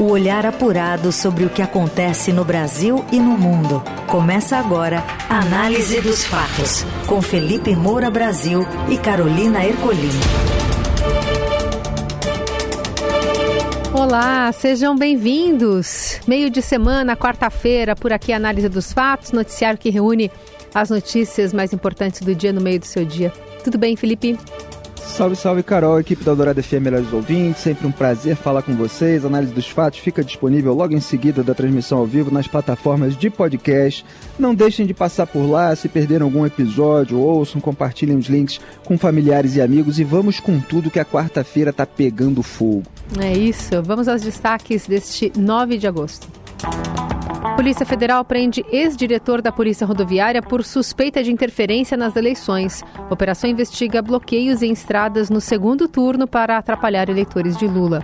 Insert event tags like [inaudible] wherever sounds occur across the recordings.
O olhar apurado sobre o que acontece no Brasil e no mundo. Começa agora a Análise dos Fatos, com Felipe Moura Brasil e Carolina Ercolim. Olá, sejam bem-vindos. Meio de semana, quarta-feira, por aqui Análise dos Fatos, noticiário que reúne as notícias mais importantes do dia no meio do seu dia. Tudo bem, Felipe? Salve, salve, Carol, equipe da Dourada FM Melhores Ouvintes. Sempre um prazer falar com vocês. A análise dos fatos fica disponível logo em seguida da transmissão ao vivo nas plataformas de podcast. Não deixem de passar por lá. Se perderam algum episódio, ouçam, compartilhem os links com familiares e amigos. E vamos com tudo que a quarta-feira tá pegando fogo. É isso. Vamos aos destaques deste 9 de agosto. Polícia Federal prende ex-diretor da Polícia Rodoviária por suspeita de interferência nas eleições. A operação investiga bloqueios em estradas no segundo turno para atrapalhar eleitores de Lula.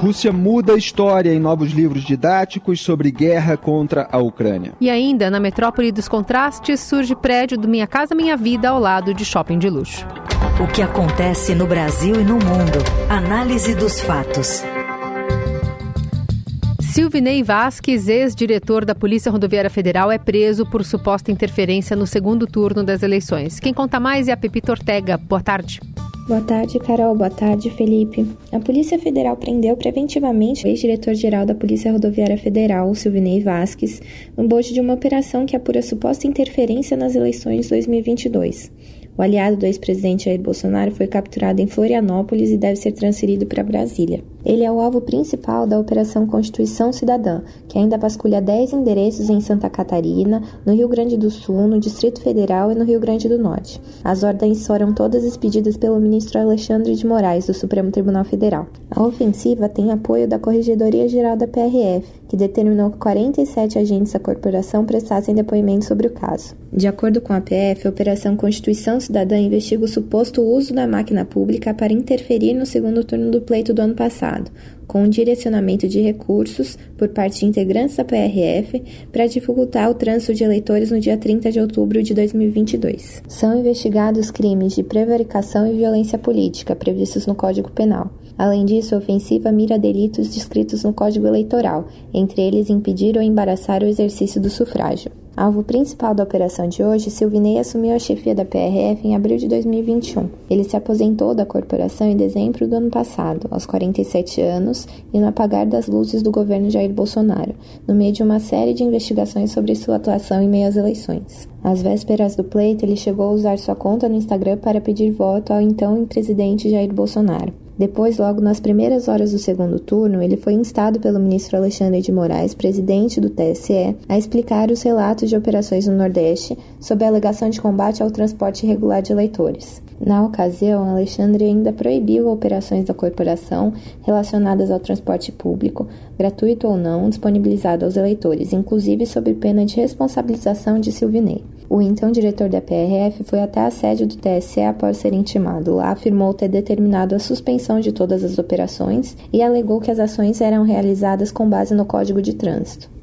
Rússia muda a história em novos livros didáticos sobre guerra contra a Ucrânia. E ainda, na metrópole dos contrastes, surge prédio do Minha Casa Minha Vida ao lado de shopping de luxo. O que acontece no Brasil e no mundo. Análise dos fatos. Silvinei Vasques, ex-diretor da Polícia Rodoviária Federal, é preso por suposta interferência no segundo turno das eleições. Quem conta mais é a Pepita Ortega. Boa tarde. Boa tarde, Carol. Boa tarde, Felipe. A Polícia Federal prendeu preventivamente o ex-diretor-geral da Polícia Rodoviária Federal, Silvinei Vasques, no bojo de uma operação que apura suposta interferência nas eleições 2022. O aliado do ex-presidente Jair Bolsonaro foi capturado em Florianópolis e deve ser transferido para Brasília. Ele é o alvo principal da Operação Constituição Cidadã, que ainda vasculha 10 endereços em Santa Catarina, no Rio Grande do Sul, no Distrito Federal e no Rio Grande do Norte. As ordens foram todas expedidas pelo ministro Alexandre de Moraes, do Supremo Tribunal Federal. A ofensiva tem apoio da Corregedoria Geral da PRF, que determinou que 47 agentes da corporação prestassem depoimento sobre o caso. De acordo com a PF, a Operação Constituição Cidadã investiga o suposto uso da máquina pública para interferir no segundo turno do pleito do ano passado, com um direcionamento de recursos por parte de integrantes da PRF para dificultar o trânsito de eleitores no dia 30 de outubro de 2022. São investigados crimes de prevaricação e violência política previstos no Código Penal. Além disso, a ofensiva mira delitos descritos no Código Eleitoral, entre eles impedir ou embaraçar o exercício do sufrágio. Alvo principal da operação de hoje, Silvinei assumiu a chefia da PRF em abril de 2021. Ele se aposentou da corporação em dezembro do ano passado, aos 47 anos, e no apagar das luzes do governo Jair Bolsonaro, no meio de uma série de investigações sobre sua atuação em meio às eleições. Às vésperas do pleito, ele chegou a usar sua conta no Instagram para pedir voto ao então presidente Jair Bolsonaro. Depois, logo nas primeiras horas do segundo turno, ele foi instado pelo ministro Alexandre de Moraes, presidente do TSE, a explicar os relatos de operações no Nordeste sob a alegação de combate ao transporte irregular de eleitores. Na ocasião, Alexandre ainda proibiu operações da corporação relacionadas ao transporte público, gratuito ou não, disponibilizado aos eleitores, inclusive sob pena de responsabilização de Silvinei. O então diretor da PRF foi até a sede do TSE após ser intimado. Lá afirmou ter determinado a suspensão de todas as operações e alegou que as ações eram realizadas com base no Código de Trânsito.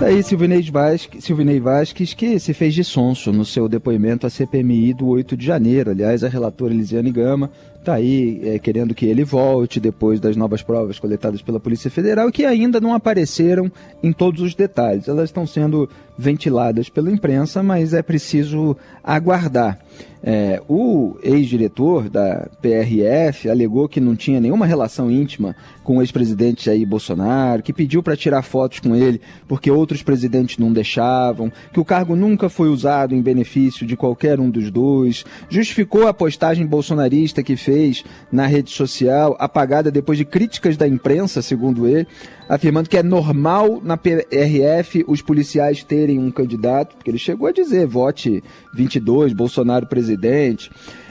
Tá aí Silvinei Vasques, Silvinei que se fez de sonso no seu depoimento à CPMI do 8 de janeiro. Aliás, a relatora Elisiane Gama está aí é, querendo que ele volte depois das novas provas coletadas pela Polícia Federal que ainda não apareceram em todos os detalhes. Elas estão sendo ventiladas pela imprensa, mas é preciso aguardar. É, o ex-diretor da PRF alegou que não tinha nenhuma relação íntima com o ex-presidente Jair Bolsonaro, que pediu para tirar fotos com ele porque outros presidentes não deixavam, que o cargo nunca foi usado em benefício de qualquer um dos dois, justificou a postagem bolsonarista que fez na rede social, apagada depois de críticas da imprensa, segundo ele, afirmando que é normal na PRF os policiais terem um candidato, porque ele chegou a dizer vote 22, Bolsonaro presidente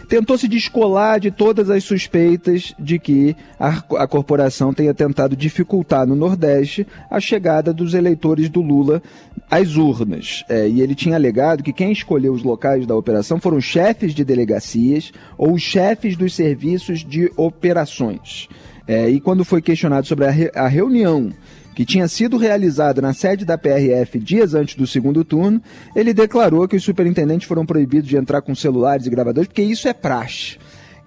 tentou se descolar de todas as suspeitas de que a, a, corporação tenha tentado dificultar no Nordeste a chegada dos eleitores do Lula às urnas. É, e ele tinha alegado que quem escolheu os locais da operação foram chefes de delegacias ou chefes dos serviços de operações. É, e quando foi questionado sobre a, re, a reunião que tinha sido realizada na sede da PRF dias antes do segundo turno, ele declarou que os superintendentes foram proibidos de entrar com celulares e gravadores, porque isso é praxe.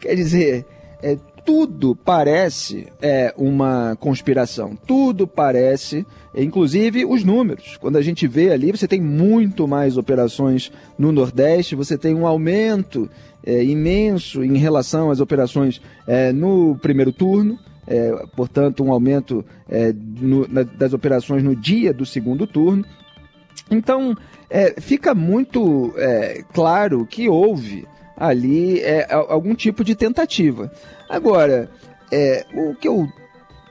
Quer dizer, é, tudo parece é, uma conspiração, tudo parece, inclusive os números. Quando a gente vê ali, você tem muito mais operações no Nordeste, você tem um aumento é, imenso em relação às operações é, no primeiro turno. É, portanto, um aumento é, no, na, das operações no dia do segundo turno. Então, é, fica muito é, claro que houve ali algum tipo de tentativa. Agora, o que eu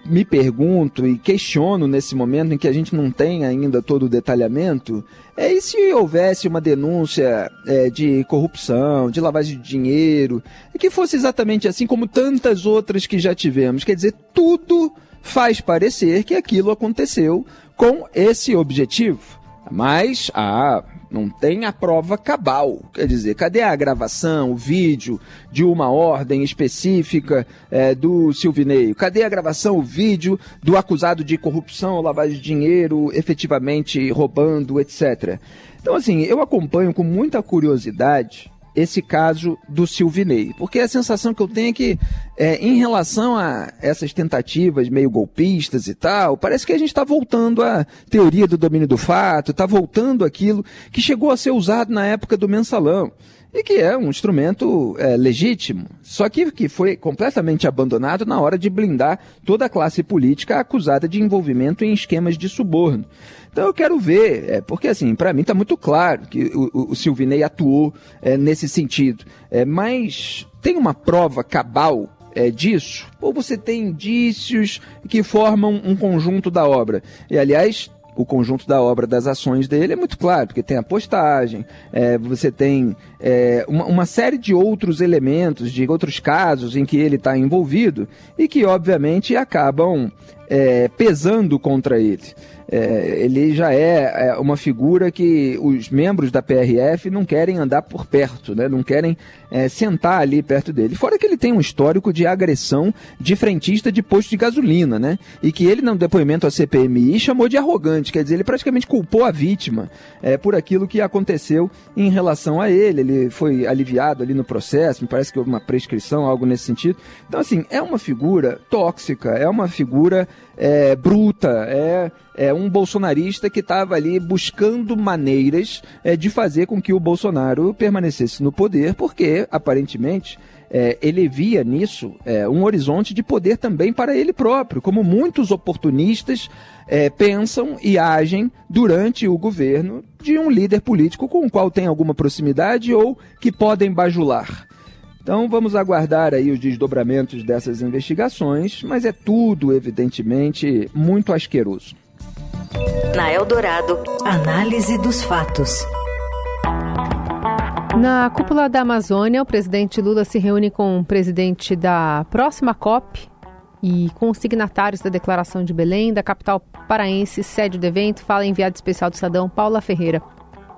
me pergunto e questiono nesse momento em que a gente não tem ainda todo o detalhamento é e se houvesse uma denúncia é, de corrupção, de lavagem de dinheiro, que fosse exatamente assim como tantas outras que já tivemos. Quer dizer, tudo faz parecer que aquilo aconteceu com esse objetivo. Mas ah, não tem a prova cabal. Quer dizer, cadê a gravação, o vídeo de uma ordem específica é, do Silvineio? Cadê a gravação, o vídeo do acusado de corrupção, lavagem de dinheiro, efetivamente roubando, etc. Então, assim, eu acompanho com muita curiosidade esse caso do Silvinei. Porque a sensação que eu tenho é que, é, em relação a essas tentativas meio golpistas e tal, parece que a gente está voltando à teoria do domínio do fato, está voltando aquilo que chegou a ser usado na época do mensalão. E que é um instrumento é, legítimo, só que, que foi completamente abandonado na hora de blindar toda a classe política acusada de envolvimento em esquemas de suborno. Então eu quero ver, é, porque assim, para mim está muito claro que o, o Silvinei atuou é, nesse sentido. É, mas tem uma prova cabal é, disso? Ou você tem indícios que formam um conjunto da obra? E aliás, o conjunto da obra das ações dele é muito claro, porque tem a postagem, é, você tem é, uma, uma, série de outros elementos, de outros casos em que ele está envolvido e que, obviamente, acabam é, pesando contra ele é, ele já é, é, uma figura que os membros da PRF não querem andar por perto, né? não querem é, sentar ali perto dele. Fora que ele tem um histórico de agressão de frentista de posto de gasolina, né? E que ele, no depoimento à CPMI, chamou de arrogante, quer dizer, ele praticamente culpou a vítima é, por aquilo que aconteceu em relação a ele. Ele foi aliviado ali no processo, me parece que houve uma prescrição, algo nesse sentido. Então, assim, é uma figura tóxica, é uma figura é, bruta, é, é um bolsonarista que estava ali buscando maneiras é, de fazer com que o Bolsonaro permanecesse no poder, porque aparentemente é, ele via nisso é, um horizonte de poder também para ele próprio, como muitos oportunistas é, pensam e agem durante o governo de um líder político com o qual tem alguma proximidade ou que podem bajular. Então vamos aguardar aí os desdobramentos dessas investigações, mas é tudo, evidentemente, muito asqueroso. Na Eldorado, análise dos fatos. Na cúpula da Amazônia, o presidente Lula se reúne com o presidente da próxima COP e com os signatários da Declaração de Belém, da capital paraense, sede do evento, fala enviado especial do Sadão, Paula Ferreira.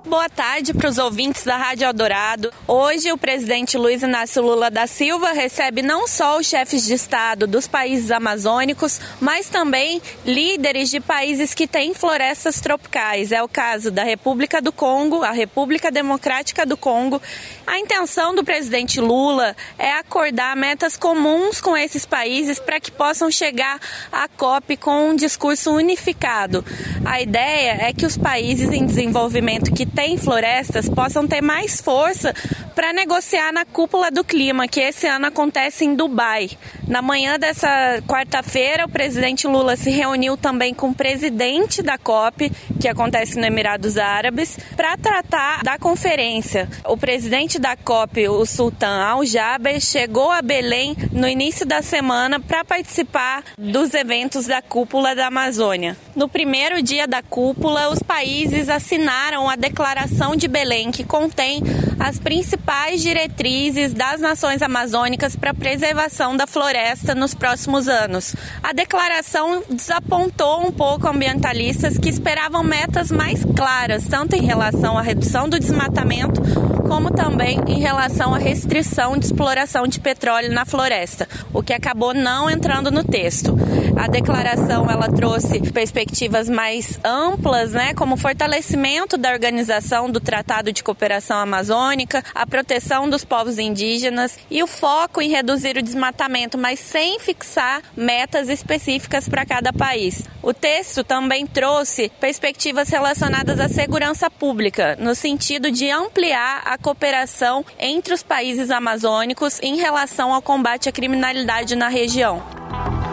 Boa tarde para os ouvintes da Rádio Eldorado. Hoje, o presidente Luiz Inácio Lula da Silva recebe não só os chefes de Estado dos países amazônicos, mas também líderes de países que têm florestas tropicais. É o caso da República do Congo, a República Democrática do Congo. A intenção do presidente Lula é acordar metas comuns com esses países para que possam chegar à COP com um discurso unificado. A ideia é que os países em desenvolvimento que têm florestas possam ter mais força para negociar na cúpula do clima, que esse ano acontece em Dubai. Na manhã dessa quarta-feira, o presidente Lula se reuniu também com o presidente da COP, que acontece no Emirados Árabes, para tratar da conferência. O presidente da COP, o Sultan Al Jaber, chegou a Belém no início da semana para participar dos eventos da cúpula da Amazônia. No primeiro dia da cúpula, os países assinaram a Declaração de Belém, que contém as principais diretrizes das nações amazônicas para a preservação da floresta nos próximos anos. A declaração desapontou um pouco ambientalistas que esperavam metas mais claras, tanto em relação à redução do desmatamento como também em relação à restrição de exploração de petróleo na floresta, o que acabou não entrando no texto. A declaração ela trouxe perspectivas mais amplas, né, como fortalecimento da organização do Tratado de Cooperação Amazônica, a proteção dos povos indígenas e o foco em reduzir o desmatamento, mas sem fixar metas específicas para cada país. O texto também trouxe perspectivas relacionadas à segurança pública, no sentido de ampliar a cooperação entre os países amazônicos em relação ao combate à criminalidade na região.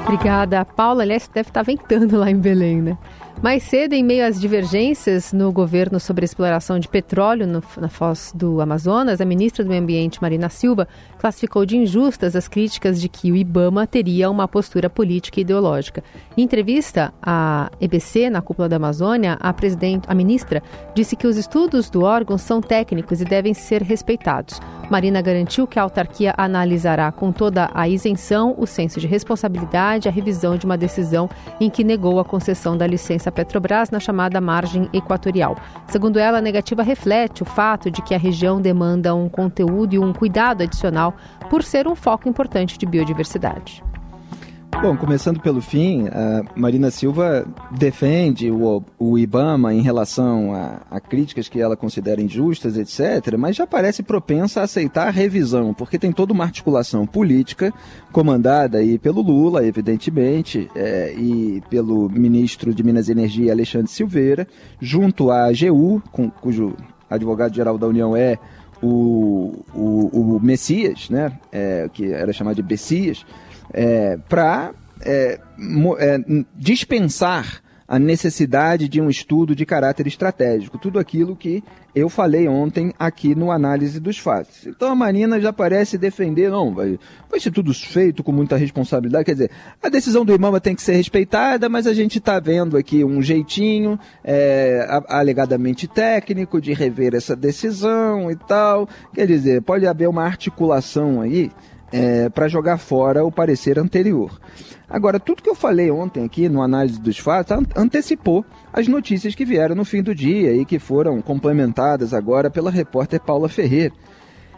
Obrigada, Paula. Aliás, deve estar ventando lá em Belém, né? Mais cedo, em meio às divergências no governo sobre a exploração de petróleo no, na foz do Amazonas, a ministra do Meio Ambiente, Marina Silva, classificou de injustas as críticas de que o IBAMA teria uma postura política e ideológica. Em entrevista à EBC, na cúpula da Amazônia, a, presidente, a ministra disse que os estudos do órgão são técnicos e devem ser respeitados. Marina garantiu que a autarquia analisará com toda a isenção, o senso de responsabilidade, a revisão de uma decisão em que negou a concessão da licença à Petrobras na chamada margem equatorial. Segundo ela, a negativa reflete o fato de que a região demanda um conteúdo e um cuidado adicional por ser um foco importante de biodiversidade. Bom, começando pelo fim, a Marina Silva defende o, o IBAMA em relação a, a, críticas que ela considera injustas, etc., mas já parece propensa a aceitar a revisão, porque tem toda uma articulação política comandada aí pelo Lula, evidentemente, é, e pelo ministro de Minas e Energia, Alexandre Silveira, junto à AGU, com, cujo advogado-geral da União é o, o, o Messias, né, é, que era chamado de Bessias, é, para é, é, dispensar a necessidade de um estudo de caráter estratégico, tudo aquilo que eu falei ontem aqui no análise dos fatos. Então a Marina já parece defender, não, vai, vai ser tudo feito com muita responsabilidade, quer dizer, a decisão do Imama tem que ser respeitada, mas a gente está vendo aqui um jeitinho é, alegadamente técnico de rever essa decisão e tal, quer dizer, pode haver uma articulação aí é, para jogar fora o parecer anterior. Agora, tudo que eu falei ontem aqui no análise dos fatos antecipou as notícias que vieram no fim do dia e que foram complementadas agora pela repórter Paula Ferreira.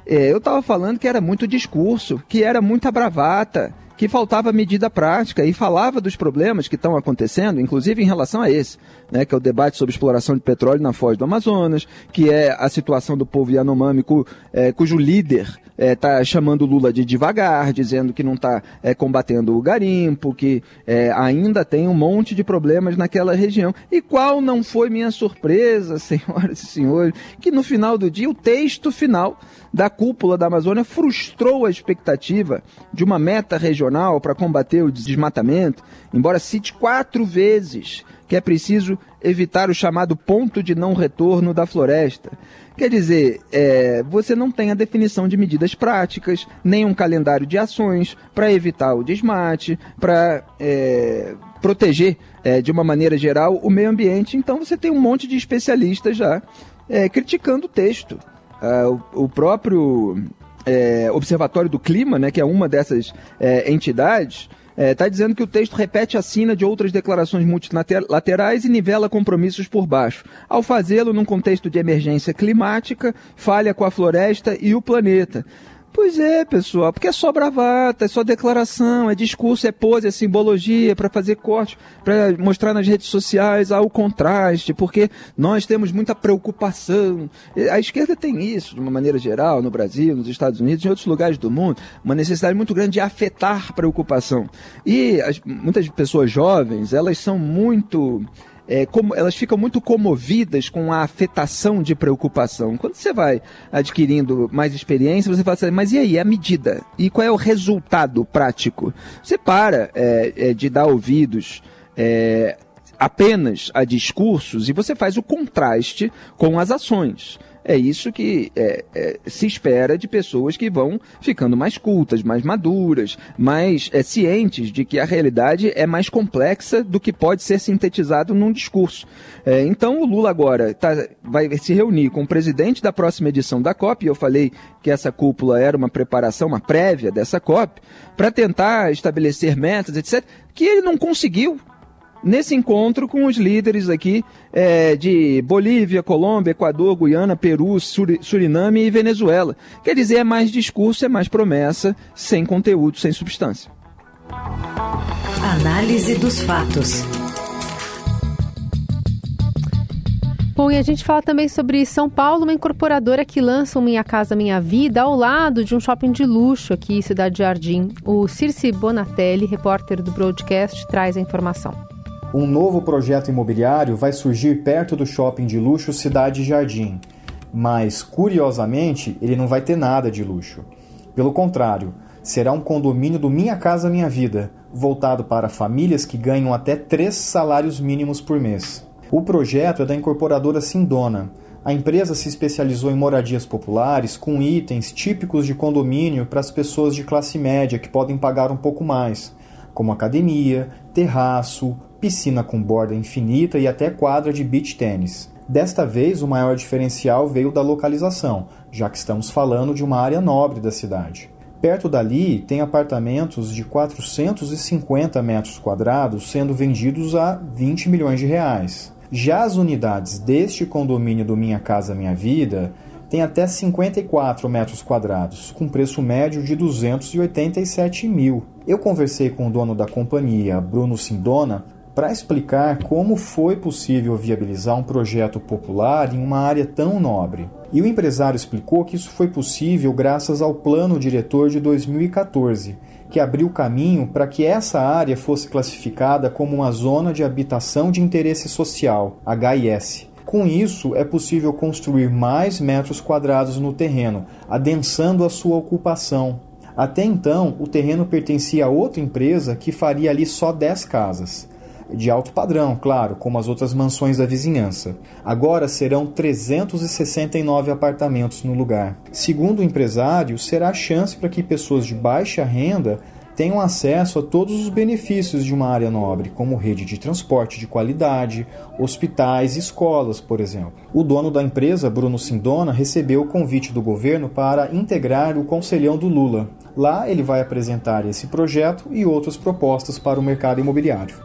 É, eu estava falando que era muito discurso, que era muita bravata, que faltava medida prática e falava dos problemas que estão acontecendo, inclusive em relação a esse, né, que é o debate sobre exploração de petróleo na foz do Amazonas, que é a situação do povo Yanomami, cu, é, cujo líder está é, chamando Lula de devagar, dizendo que não está é, combatendo o garimpo, que é, ainda tem um monte de problemas naquela região. E qual não foi minha surpresa, [laughs] senhoras e senhores, que no final do dia o texto final da cúpula da Amazônia frustrou a expectativa de uma meta regional para combater o desmatamento, embora cite quatro vezes que é preciso evitar o chamado ponto de não retorno da floresta. Quer dizer, é, você não tem a definição de medidas práticas, nem um calendário de ações para evitar o desmate, para é, proteger é, de uma maneira geral o meio ambiente. Então você tem um monte de especialistas já é, criticando o texto. Ah, o, o, próprio é, Observatório do Clima, né, que é uma dessas é, entidades, está é, dizendo que o texto repete a sina de outras declarações multilaterais e nivela compromissos por baixo. Ao fazê-lo num contexto de emergência climática, falha com a floresta e o planeta. Pois é, pessoal, porque é só bravata, é só declaração, é discurso, é pose, é simbologia para fazer corte, para mostrar nas redes sociais ah, o contraste, porque nós temos muita preocupação. A esquerda tem isso, de uma maneira geral, no Brasil, nos Estados Unidos, em outros lugares do mundo, uma necessidade muito grande de afetar preocupação. E as, muitas pessoas jovens, elas são muito é, como, elas ficam muito comovidas com a afetação de preocupação. Quando você vai adquirindo mais experiência, você fala assim, mas e aí, a medida? E qual é o resultado prático? Você para é, é, de dar ouvidos é, apenas a discursos e você faz o contraste com as ações. É isso que é, é, se espera de pessoas que vão ficando mais cultas, mais maduras, mais é, cientes de que a realidade é mais complexa do que pode ser sintetizado num discurso. É, então o Lula agora tá, vai se reunir com o presidente da próxima edição da COP, e eu falei que essa cúpula era uma preparação, uma prévia dessa COP, para tentar estabelecer metas, etc., que ele não conseguiu nesse encontro com os líderes aqui é, de Bolívia, Colômbia, Equador, Guiana, Peru, Suriname e Venezuela. Quer dizer, é mais discurso, é mais promessa, sem conteúdo, sem substância. Análise dos fatos. Bom, e a gente fala também sobre São Paulo, uma incorporadora que lança o Minha Casa Minha Vida ao lado de um shopping de luxo aqui em Cidade Jardim. O Circe Bonatelli, repórter do broadcast, traz a informação. Um novo projeto imobiliário vai surgir perto do shopping de luxo Cidade Jardim, mas curiosamente ele não vai ter nada de luxo. Pelo contrário, será um condomínio do Minha Casa Minha Vida, voltado para famílias que ganham até três salários mínimos por mês. O projeto é da incorporadora Sindona. A empresa se especializou em moradias populares com itens típicos de condomínio para as pessoas de classe média que podem pagar um pouco mais, como academia, terraço, piscina com borda infinita e até quadra de beach tênis. Desta vez, o maior diferencial veio da localização, já que estamos falando de uma área nobre da cidade. Perto dali, tem apartamentos de 450 metros quadrados sendo vendidos a 20 milhões de reais. Já as unidades deste condomínio do Minha Casa Minha Vida têm até 54 metros quadrados, com preço médio de 287 mil. Eu conversei com o dono da companhia, Bruno Sindona, para explicar como foi possível viabilizar um projeto popular em uma área tão nobre. E o empresário explicou que isso foi possível graças ao plano diretor de 2014 que abriu caminho para que essa área fosse classificada como uma zona de habitação de interesse social, HIS. Com isso, é possível construir mais metros quadrados no terreno, adensando a sua ocupação. Até então, o terreno pertencia a outra empresa que faria ali só 10 casas de alto padrão, claro, como as outras mansões da vizinhança. Agora serão 369 apartamentos no lugar. Segundo o empresário, será a chance para que pessoas de baixa renda tenham acesso a todos os benefícios de uma área nobre, como rede de transporte de qualidade, hospitais e escolas, por exemplo. O dono da empresa, Bruno Sindona, recebeu o convite do governo para integrar o Conselhão do Lula. Lá ele vai apresentar esse projeto e outras propostas para o mercado imobiliário.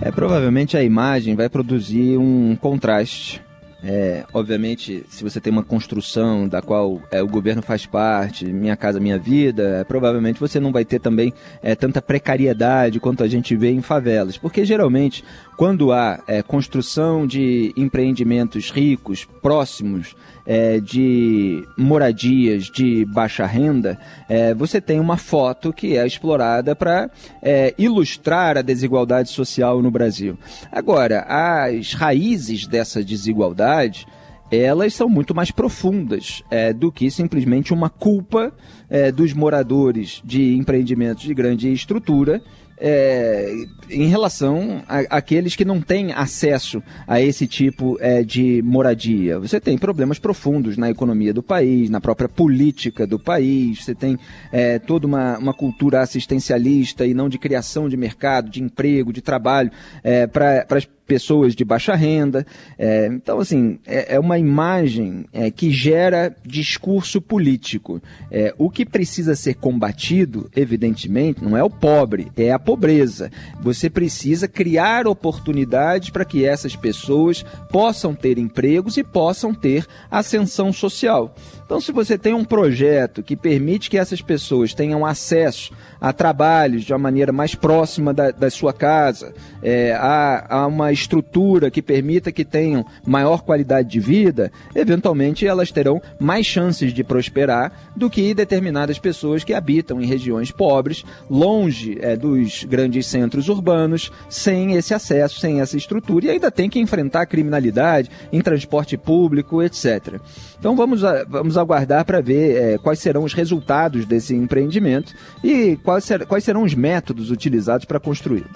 É, provavelmente a imagem vai produzir um contraste. É, obviamente, se você tem uma construção da qual é, o governo faz parte, Minha Casa Minha Vida, é, provavelmente você não vai ter também é, tanta precariedade quanto a gente vê em favelas. Porque geralmente, quando há é, construção de empreendimentos ricos, próximos é, de moradias de baixa renda, é, você tem uma foto que é explorada para é, ilustrar a desigualdade social no Brasil. Agora, as raízes dessa desigualdade elas são muito mais profundas é, do que simplesmente uma culpa é, dos moradores de empreendimentos de grande estrutura é, em relação àqueles que não têm acesso a esse tipo é, de moradia. Você tem problemas profundos na economia do país, na própria política do país, você tem é, toda uma, uma cultura assistencialista e não de criação de mercado, de emprego, de trabalho é, para as pessoas de baixa renda. É, então, assim, é, é uma imagem é, que gera discurso político. É, o que precisa ser combatido, evidentemente, não é o pobre, é a pobreza. Você precisa criar oportunidades para que essas pessoas possam ter empregos e possam ter ascensão social. Então, se você tem um projeto que permite que essas pessoas tenham acesso a trabalhos de uma maneira mais próxima da, da sua casa, é, a, a uma estrutura que permita que tenham maior qualidade de vida, eventualmente elas terão mais chances de prosperar do que determinadas pessoas que habitam em regiões pobres, longe é, dos grandes centros urbanos, sem esse acesso, sem essa estrutura, e ainda tem que enfrentar criminalidade em transporte público, etc. Então vamos, a, vamos aguardar para ver é, quais serão os resultados desse empreendimento e quais, ser, quais serão os métodos utilizados para construí-lo.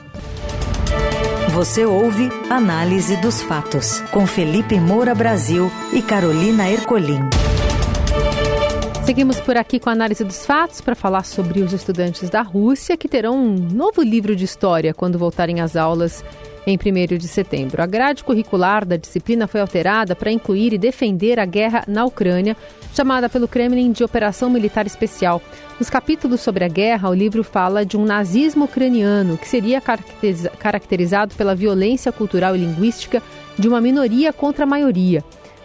Você ouve Análise dos Fatos, com Felipe Moura Brasil e Carolina Ercolim. Seguimos por aqui com a análise dos fatos para falar sobre os estudantes da Rússia que terão um novo livro de história quando voltarem às aulas em 1 de setembro. A grade curricular da disciplina foi alterada para incluir e defender a guerra na Ucrânia chamada pelo Kremlin de Operação Militar Especial. Nos capítulos sobre a guerra, o livro fala de um nazismo ucraniano que seria caracterizado pela violência cultural e linguística de uma minoria contra a maioria.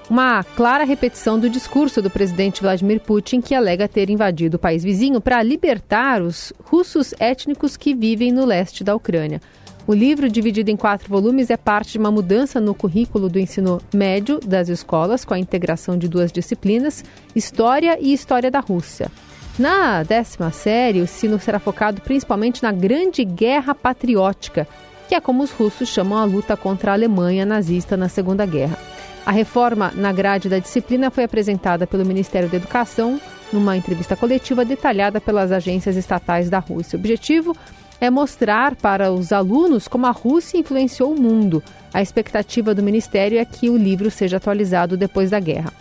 Uma clara repetição do discurso do presidente Vladimir Putin, que alega ter invadido o país vizinho para libertar os russos étnicos que vivem no leste da Ucrânia. O livro, dividido em quatro volumes, é parte de uma mudança no currículo do ensino médio das escolas, com a integração de duas disciplinas, História e História da Rússia. Na décima série, o ensino será focado principalmente na Grande Guerra Patriótica, que é como os russos chamam a luta contra a Alemanha nazista na Segunda Guerra. A reforma na grade da disciplina foi apresentada pelo Ministério da Educação numa entrevista coletiva detalhada pelas agências estatais da Rússia. O objetivo é mostrar para os alunos como a Rússia influenciou o mundo. A expectativa do Ministério é que o livro seja atualizado depois da guerra.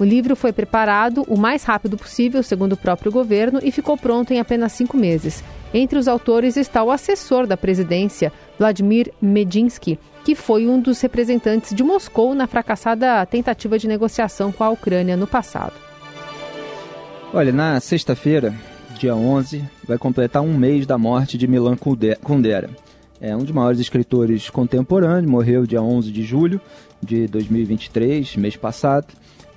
O livro foi preparado o mais rápido possível, segundo o próprio governo, e ficou pronto em apenas cinco meses. Entre os autores está o assessor da presidência, Vladimir Medinsky, que foi um dos representantes de Moscou na fracassada tentativa de negociação com a Ucrânia no passado. Olha, na sexta-feira, dia 11, vai completar um mês da morte de Milan Kundera. É um dos maiores escritores contemporâneos, morreu dia 11 de julho de 2023, mês passado.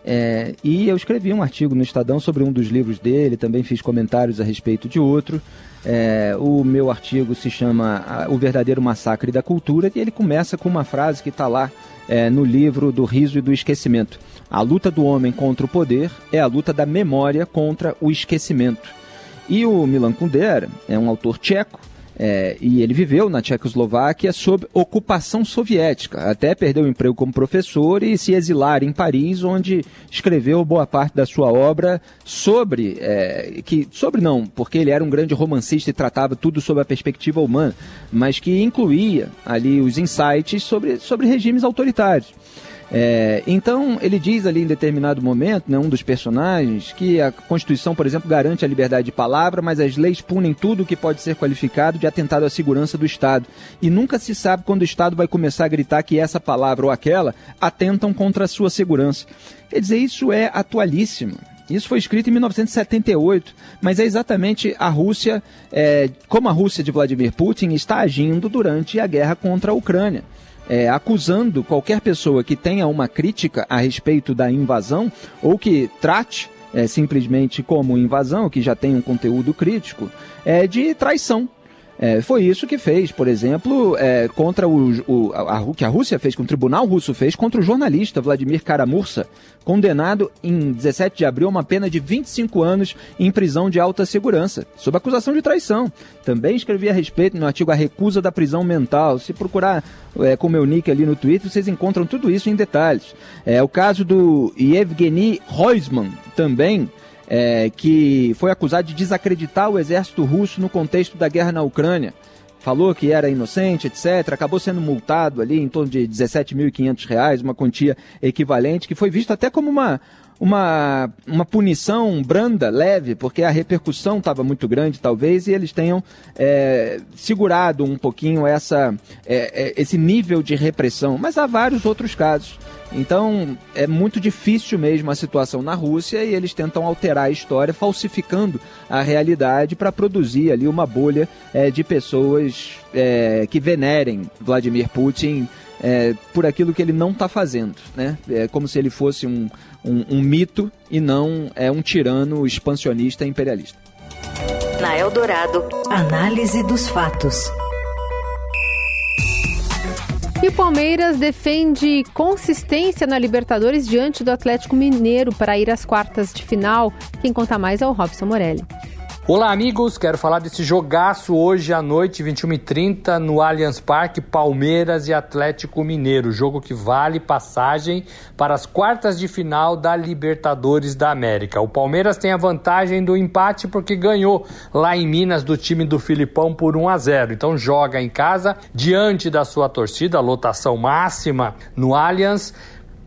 É, e eu escrevi um artigo no Estadão sobre um dos livros dele, também fiz comentários a respeito de outro. É, o meu artigo se chama O Verdadeiro Massacre da Cultura e ele começa com uma frase que está lá é, no livro do Riso e do Esquecimento. A luta do homem contra o poder é a luta da memória contra o esquecimento. E o Milan Kundera é um autor tcheco é, e ele viveu na Tchecoslováquia sob ocupação soviética, até perdeu o emprego como professor e se exilar em Paris, onde escreveu boa parte da sua obra sobre, é, que, sobre não, porque ele era um grande romancista e tratava tudo sob a perspectiva humana, mas que incluía ali os insights sobre, sobre regimes autoritários. É, então, ele diz ali em determinado momento, né, um dos personagens, que a Constituição, por exemplo, garante a liberdade de palavra, mas as leis punem tudo o que pode ser qualificado de atentado à segurança do Estado. E nunca se sabe quando o Estado vai começar a gritar que essa palavra ou aquela atentam contra a sua segurança. Quer dizer, isso é atualíssimo. Isso foi escrito em 1978, mas é exatamente a Rússia, é, como a Rússia de Vladimir Putin está agindo durante a guerra contra a Ucrânia é, acusando qualquer pessoa que tenha uma crítica a respeito da invasão ou que trate é, simplesmente como invasão, que já tem um conteúdo crítico, é de traição. É, foi isso que fez, por exemplo, é, contra o, o a, que a Rússia fez, que o tribunal russo fez contra o jornalista Vladimir Karamursa, condenado em 17 de abril a uma pena de 25 anos em prisão de alta segurança, sob acusação de traição. Também escrevi a respeito no artigo A Recusa da Prisão Mental. Se procurar é, com meu nick ali no Twitter, vocês encontram tudo isso em detalhes. É o caso do Yevgeny Roisman, também é, que foi acusado de desacreditar o exército russo no contexto da guerra na Ucrânia. Falou que era inocente, etc. Acabou sendo multado ali em torno de R$ 17.500, uma quantia equivalente, que foi visto até como uma, uma, uma punição branda, leve, porque a repercussão estava muito grande, talvez, e eles tenham é, segurado um pouquinho essa, é, é, esse nível de repressão. Mas há vários outros casos. Então é muito difícil mesmo a situação na Rússia e eles tentam alterar a história, falsificando a realidade para produzir ali uma bolha é, de pessoas é, que venerem Vladimir Putin é, por aquilo que ele não está fazendo. Né? É como se ele fosse um, um, um mito e não é um tirano expansionista imperialista. Na Eldorado, análise dos fatos. E o Palmeiras defende consistência na Libertadores diante do Atlético Mineiro para ir às quartas de final. Quem conta mais é o Robson Morelli. Olá, amigos. Quero falar desse jogaço hoje à noite, 21h30, no Allianz Parque, Palmeiras e Atlético Mineiro. Jogo que vale passagem para as quartas de final da Libertadores da América. O Palmeiras tem a vantagem do empate porque ganhou lá em Minas do time do Filipão por 1 a 0. Então joga em casa diante da sua torcida, lotação máxima no Allianz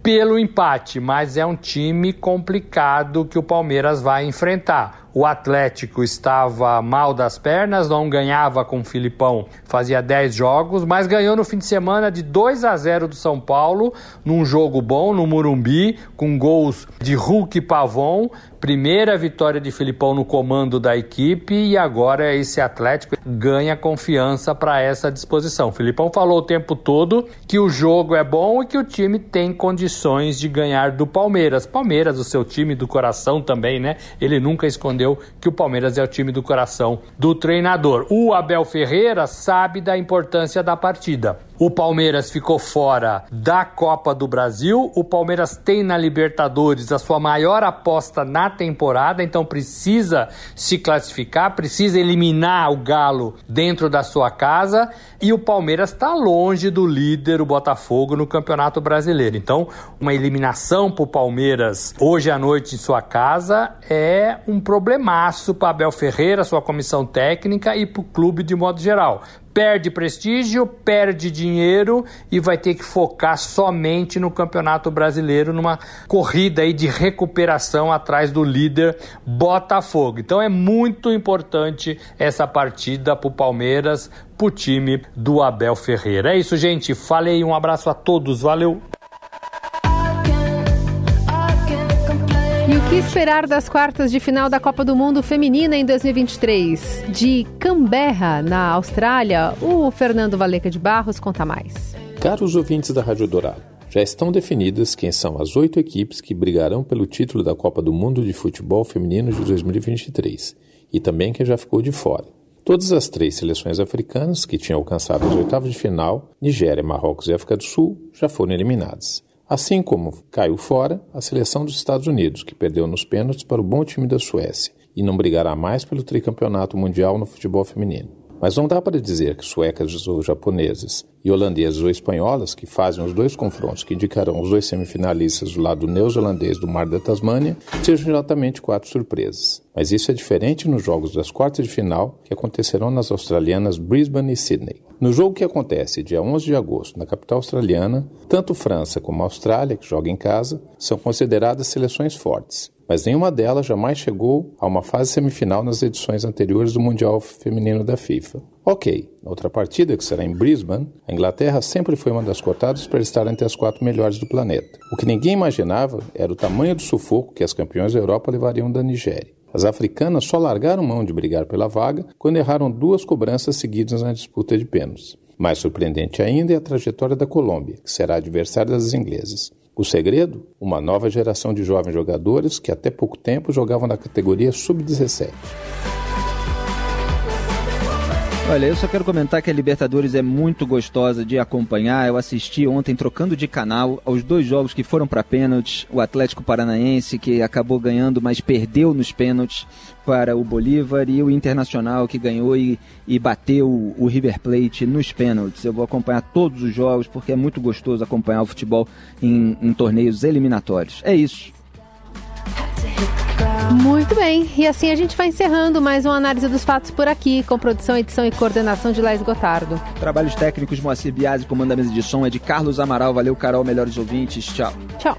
pelo empate, mas é um time complicado que o Palmeiras vai enfrentar. o Atlético estava mal das pernas, não ganhava com o Filipão, fazia 10 jogos, mas ganhou no fim de semana de 2 a 0 do São Paulo, num jogo bom, no Murumbi, com gols de Hulk e Pavon. Primeira vitória de Filipão no comando da equipe e agora esse Atlético ganha confiança para essa disposição. Filipão falou o tempo todo que o jogo é bom e que o time tem condições de ganhar do Palmeiras. Palmeiras, o seu time do coração também, né? Ele nunca escondeu que o Palmeiras é o time do coração do treinador. O Abel Ferreira sabe da importância da partida. O Palmeiras ficou fora da Copa do Brasil. O Palmeiras tem na Libertadores a sua maior aposta na temporada, então precisa se classificar, precisa eliminar o Galo dentro da sua casa. E o Palmeiras está longe do líder, o Botafogo, no Campeonato Brasileiro. Então, uma eliminação para o Palmeiras hoje à noite em sua casa é um problemaço para Abel Ferreira, sua comissão técnica e para o clube de modo geral perde prestígio, perde dinheiro e vai ter que focar somente no Campeonato Brasileiro, numa corrida aí de recuperação atrás do líder Botafogo. Então é muito importante essa partida para o Palmeiras, para o time do Abel Ferreira. É isso, gente. Falei, um abraço a todos, valeu! Que esperar das quartas de final da Copa do Mundo Feminina em 2023? De Canberra, na Austrália, o Fernando Valeca de Barros conta mais. Caros ouvintes da Rádio Dourado, já estão definidas quem são as oito equipes que brigarão pelo título da Copa do Mundo de Futebol Feminino de 2023 e também quem já ficou de fora. Todas as três seleções africanas que tinham alcançado as oitavas de final, Nigéria, Marrocos e África do Sul, já foram eliminadas. Assim como caiu fora a seleção dos Estados Unidos, que perdeu nos pênaltis para o bom time da Suécia e não brigará mais pelo tricampeonato mundial no futebol feminino. Mas não dá para dizer que suecas ou japonesas e holandesas ou espanholas, que fazem os dois confrontos que indicarão os dois semifinalistas do lado neozelandês do Mar da Tasmânia, sejam exatamente quatro surpresas. Mas isso é diferente nos jogos das quartas de final que acontecerão nas australianas Brisbane e Sydney. No jogo que acontece dia 11 de agosto na capital australiana, tanto França como Austrália, que joga em casa, são consideradas seleções fortes, mas nenhuma delas jamais chegou a uma fase semifinal nas edições anteriores do Mundial Feminino da FIFA. Ok, na outra partida, que será em Brisbane, a Inglaterra sempre foi uma das cotadas para estar entre as quatro melhores do planeta. O que ninguém imaginava era o tamanho do sufoco que as campeões da Europa levariam da Nigéria. As africanas só largaram mão de brigar pela vaga quando erraram duas cobranças seguidas na disputa de pênaltis. Mais surpreendente ainda é a trajetória da Colômbia, que será adversária das inglesas. O segredo? Uma nova geração de jovens jogadores que até pouco tempo jogavam na categoria sub-17. Olha, eu só quero comentar que a Libertadores é muito gostosa de acompanhar. Eu assisti ontem trocando de canal aos dois jogos que foram para pênaltis. O Atlético Paranaense que acabou ganhando, mas perdeu nos pênaltis para o Bolívar e o Internacional que ganhou e, e bateu o River Plate nos pênaltis. Eu vou acompanhar todos os jogos porque é muito gostoso acompanhar o futebol em, em torneios eliminatórios. É isso. Muito bem, e assim a gente vai encerrando mais uma análise dos fatos por aqui, com produção, edição e coordenação de Laís Gotardo. Trabalhos técnicos Moacir Biasi, comando da mesa de som é de Carlos Amaral. Valeu, Carol, melhores ouvintes. Tchau. Tchau.